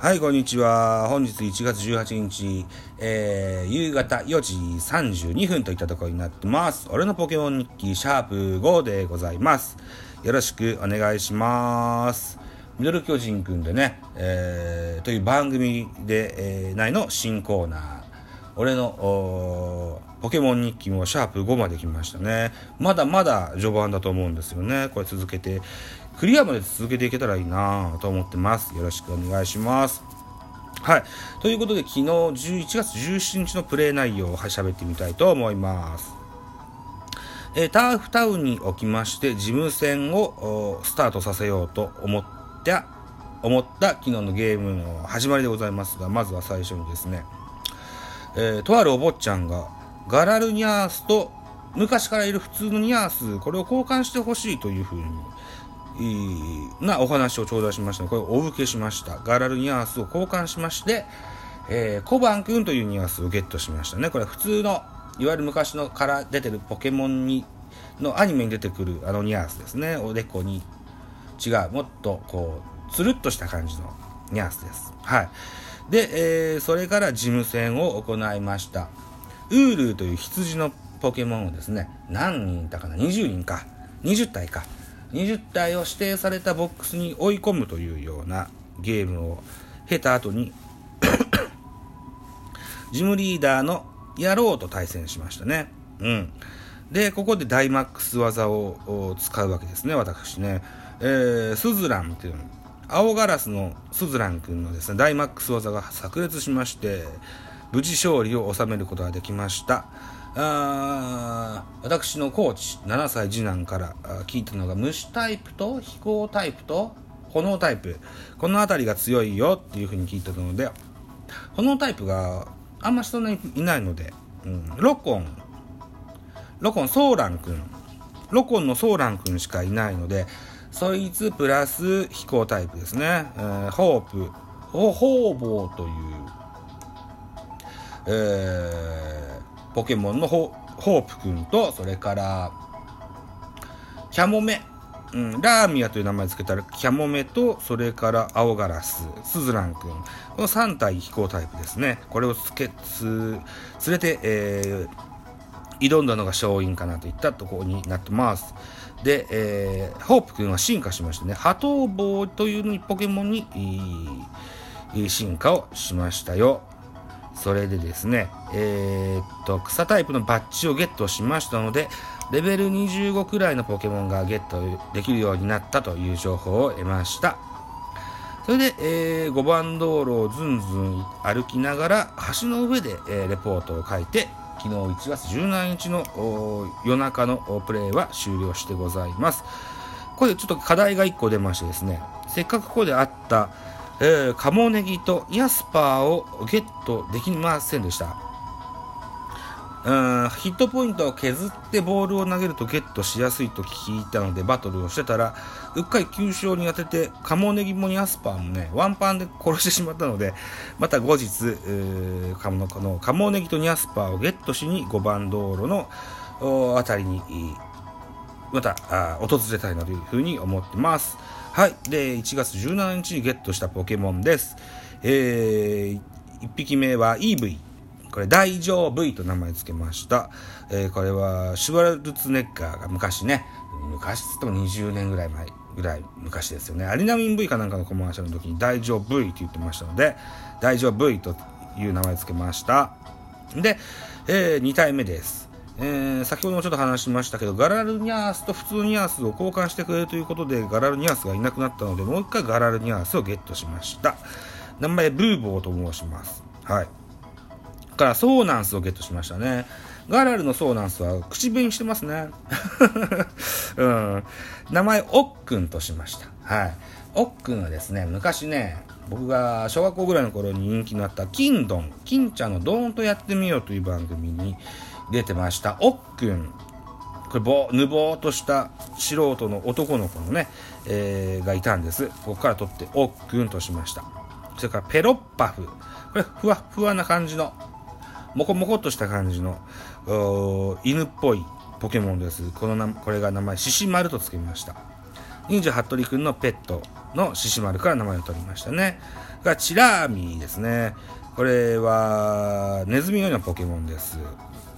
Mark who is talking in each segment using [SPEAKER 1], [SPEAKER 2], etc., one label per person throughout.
[SPEAKER 1] はい、こんにちは。本日1月18日、えー、夕方4時32分といったところになってます。俺のポケモン日記、シャープ5でございます。よろしくお願いします。ミドル巨人くんでね、えー、という番組で、えー、内の新コーナー。俺のポケモン日記もシャープ5まで来ましたね。まだまだ序盤だと思うんですよね。これ続けてクリアまで続けていけたらいいなと思ってます。よろしくお願いします。はい。ということで、昨日11月17日のプレイ内容を喋ってみたいと思います。えー、ターフタウンにおきまして、事務戦をスタートさせようと思ってた、思った昨日のゲームの始まりでございますが、まずは最初にですね、えー、とあるお坊ちゃんが、ガラルニャースと昔からいる普通のニャース、これを交換してほしいというふうになお話を頂戴しました、これをお受けしました。ガラルニュアンスを交換しまして、えー、コバン君というニュアンスをゲットしましたね。これ普通の、いわゆる昔のから出てるポケモンに、のアニメに出てくるあのニュアンスですね。おでこに違う、もっとこう、つるっとした感じのニュアンスです。はい。で、えー、それから事務戦を行いました。ウールーという羊のポケモンをですね、何人いたかな ?20 人か。20体か。20体を指定されたボックスに追い込むというようなゲームを経た後に ジムリーダーの野郎と対戦しましたね。うん。で、ここでダイマックス技を使うわけですね、私ね。えー、スズランっていう。青ガラスのスズラン君のですね、ダイマックス技が炸裂しまして、無事勝利を収めることができました。あ私のコーチ7歳次男から聞いたのが虫タイプと飛行タイプと炎タイプこの辺りが強いよっていうふうに聞いたので炎タイプがあんまそんなにいないので、うん、ロコンロコンソーラン君ロコンのソーラン君しかいないのでそいつプラス飛行タイプですね、えー、ホープホーボーという、えーポケモンのホープくんと、それから、キャモメ。うん、ラーミアという名前付けたら、キャモメと、それから青ガラス、スズラン君。この3体飛行タイプですね。これをつけ、つ、連れて、えー、挑んだのが勝因かなといったところになってます。で、えー、ホープ君は進化しましてね、ハトウボウというポケモンに、進化をしましたよ。それでですね、えー、っと、草タイプのバッジをゲットしましたので、レベル25くらいのポケモンがゲットできるようになったという情報を得ました。それで、えー、5番道路をずんずん歩きながら、橋の上で、えー、レポートを書いて、昨日1月17日の夜中のプレーは終了してございます。これちょっと課題が1個出ましてですね、せっかくここであった、えー、カモネギとヤスパーをゲットできませんでした。うんヒットポイントを削ってボールを投げるとゲットしやすいと聞いたのでバトルをしてたらうっかり急勝に当ててカモネギもヤスパーもねワンパンで殺してしまったのでまた後日、えー、カモのカモネギとニャスパーをゲットしに5番道路の辺りにまたあ訪れたいなというふうに思ってます。はい。で、1月17日にゲットしたポケモンです。えー、1匹目は EV。これ、大丈夫と名前付けました。えー、これは、シュワルツネッガーが昔ね、昔っつっても20年ぐらい前ぐらい昔ですよね。アリナミン V かなんかのコマーシャルの時に大丈夫って言ってましたので、大丈夫という名前付けました。で、えー、2体目です。えー、先ほどもちょっと話しましたけど、ガラルニャースと普通ニャースを交換してくれるということで、ガラルニャースがいなくなったので、もう一回ガラルニャースをゲットしました。名前、ブーボーと申します。はい。から、ソーナンスをゲットしましたね。ガラルのソーナンスは口紅してますね。うん。名前、オックンとしました。はい。オックンはですね、昔ね、僕が小学校ぐらいの頃に人気のあった金ドン、金ちゃんのドーンとやってみようという番組に出てました。おっくん。これぼ、ぬぼーっとした素人の男の子のね、えー、がいたんです。ここから取っておっくんとしました。それからペロッパフ。これ、ふわふわな感じの、もこもこっとした感じの、犬っぽいポケモンです。このなこれが名前、獅子丸と付けました。忍者服部くんのペットの獅子丸から名前を取りましたね。が、チラーミーですね。これは、ネズミのようなポケモンです。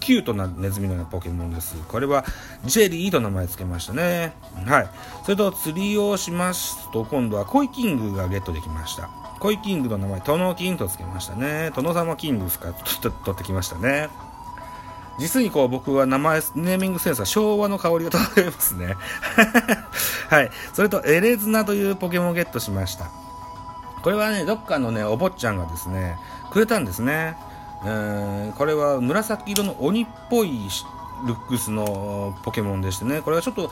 [SPEAKER 1] キュートなネズミのようなポケモンです。これは、ジェリーと名前付けましたね。はい。それと、釣りをしますと、今度はコイキングがゲットできました。コイキングの名前、トノキンと付けましたね。トノサマキングですか、取ってきましたね。実にこう僕は名前、ネーミングセンスは昭和の香りが漂いますね。はい。それと、エレズナというポケモンをゲットしました。これはね、どっかのね、お坊ちゃんがですね、くれたんですね。え、これは紫色の鬼っぽいルックスのポケモンでしてね、これはちょっと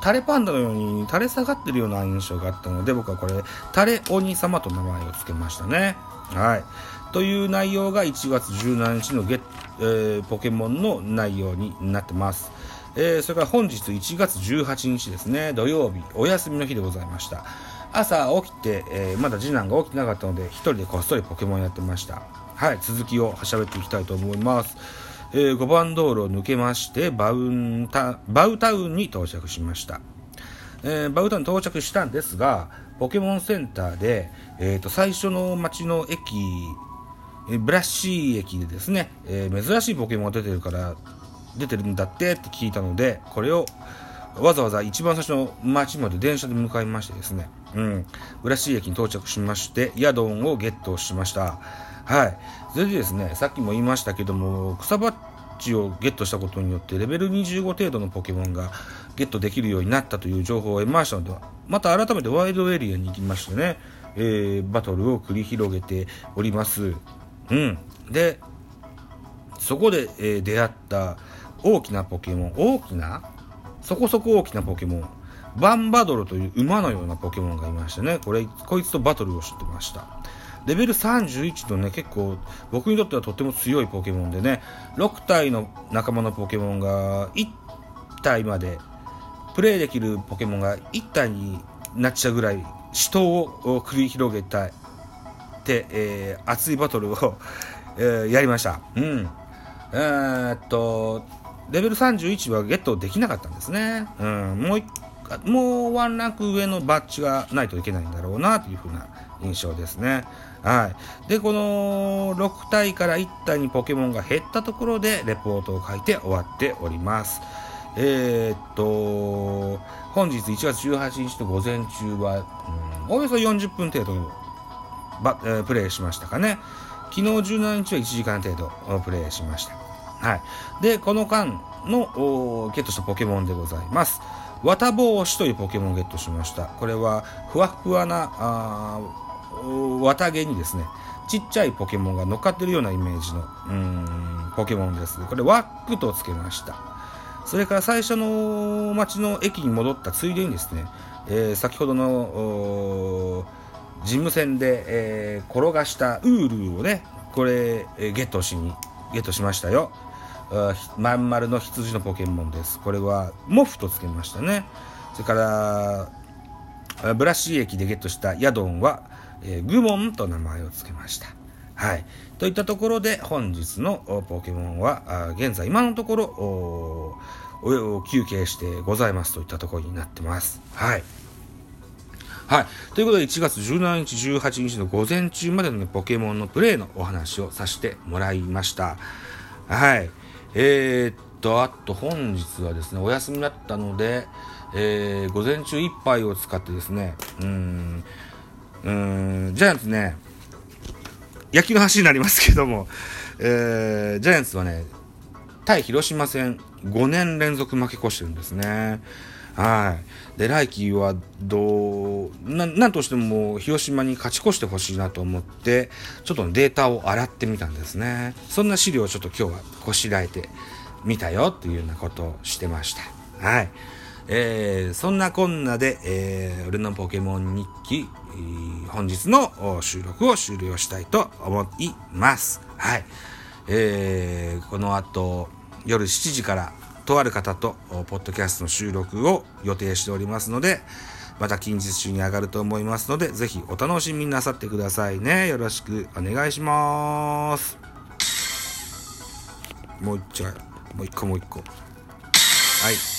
[SPEAKER 1] タレパンダのように垂れ下がってるような印象があったので、僕はこれ、タレ鬼様と名前を付けましたね。はい。という内容が1月17日のゲ、えー、ポケモンの内容になってます。えー、それから本日1月18日ですね、土曜日、お休みの日でございました。朝起きて、えー、まだ次男が起きてなかったので、一人でこっそりポケモンやってました。はい、続きを喋っていきたいと思います。えー、5番道路を抜けまして、バウンタ、バウタウンに到着しました。えー、バウタウン到着したんですが、ポケモンセンターで、えーと、最初の街の駅、えブラッシー駅でですね、え、珍しいポケモンが出てるから、出てるんだってって聞いたので、これをわざわざ一番最初の町まで電車で向かいましてですね、うん、浦市駅に到着しまして、ヤドンをゲットしました。はい。それでですね、さっきも言いましたけども、草バッジをゲットしたことによって、レベル25程度のポケモンがゲットできるようになったという情報を得ましたので、また改めてワイドエリアに行きましてね、えー、バトルを繰り広げております。うん。で、そこで、えー、出会った大きなポケモン、大きなそこそこ大きなポケモン、バンバドルという馬のようなポケモンがいましてね、これ、こいつとバトルをしてました。レベル31のね、結構、僕にとってはとても強いポケモンでね、6体の仲間のポケモンが1体まで、プレイできるポケモンが1体になっちゃうぐらい、死闘を繰り広げたっ、て、えー、熱いバトルをえー、やりました。うん。えー、っと、レベル31はゲットできなかったんですね。うん、もうもうワンランク上のバッジがないといけないんだろうなというふうな印象ですね。はい。で、この6体から1体にポケモンが減ったところでレポートを書いて終わっております。えー、っと、本日1月18日の午前中は、うん、およそ40分程度ば、えー、プレイしましたかね。昨日17日は1時間程度プレイしました。はい。で、この間のゲットしたポケモンでございます。綿帽子というポケモンをゲットしました。これは、ふわふわな、あ綿毛にですね、ちっちゃいポケモンが乗っかってるようなイメージの、うん、ポケモンです。これ、ワックとつけました。それから最初の町の駅に戻ったついでにですね、えー、先ほどの事務船で、えー、転がしたウールをね、これ、えー、ゲットしに、ゲットしましたよ。まん丸の羊のポケモンです。これは、モフとつけましたね。それから、ブラシ駅でゲットしたヤドンは、えー、グモンと名前を付けました。はい。といったところで、本日のポケモンは、現在今のところ、休憩してございますといったところになってます。はい。はい。ということで、1月17日、18日の午前中までの、ね、ポケモンのプレイのお話をさせてもらいました。はい。えー、っと、あと本日はですね、お休みだったので、えー、午前中一杯を使ってですね、うん、うん、ジャイアンツね、野球の話になりますけども、えー、ジャイアンツはね、対広島戦5年連続負け越してるんですね。はい。で、来季はどう、な、なんとしても広島に勝ち越してほしいなと思って、ちょっとデータを洗ってみたんですね。そんな資料をちょっと今日はこしらえてみたよっていうようなことをしてました。はい。えー、そんなこんなで、えー、俺のポケモン日記、本日の収録を終了したいと思います。はい。えー、この後、夜7時からとある方と、ポッドキャストの収録を予定しておりますので、また近日中に上がると思いますので、ぜひお楽しみなさってくださいね。よろしくお願いします。もう一回、もう一個もう一個。はい。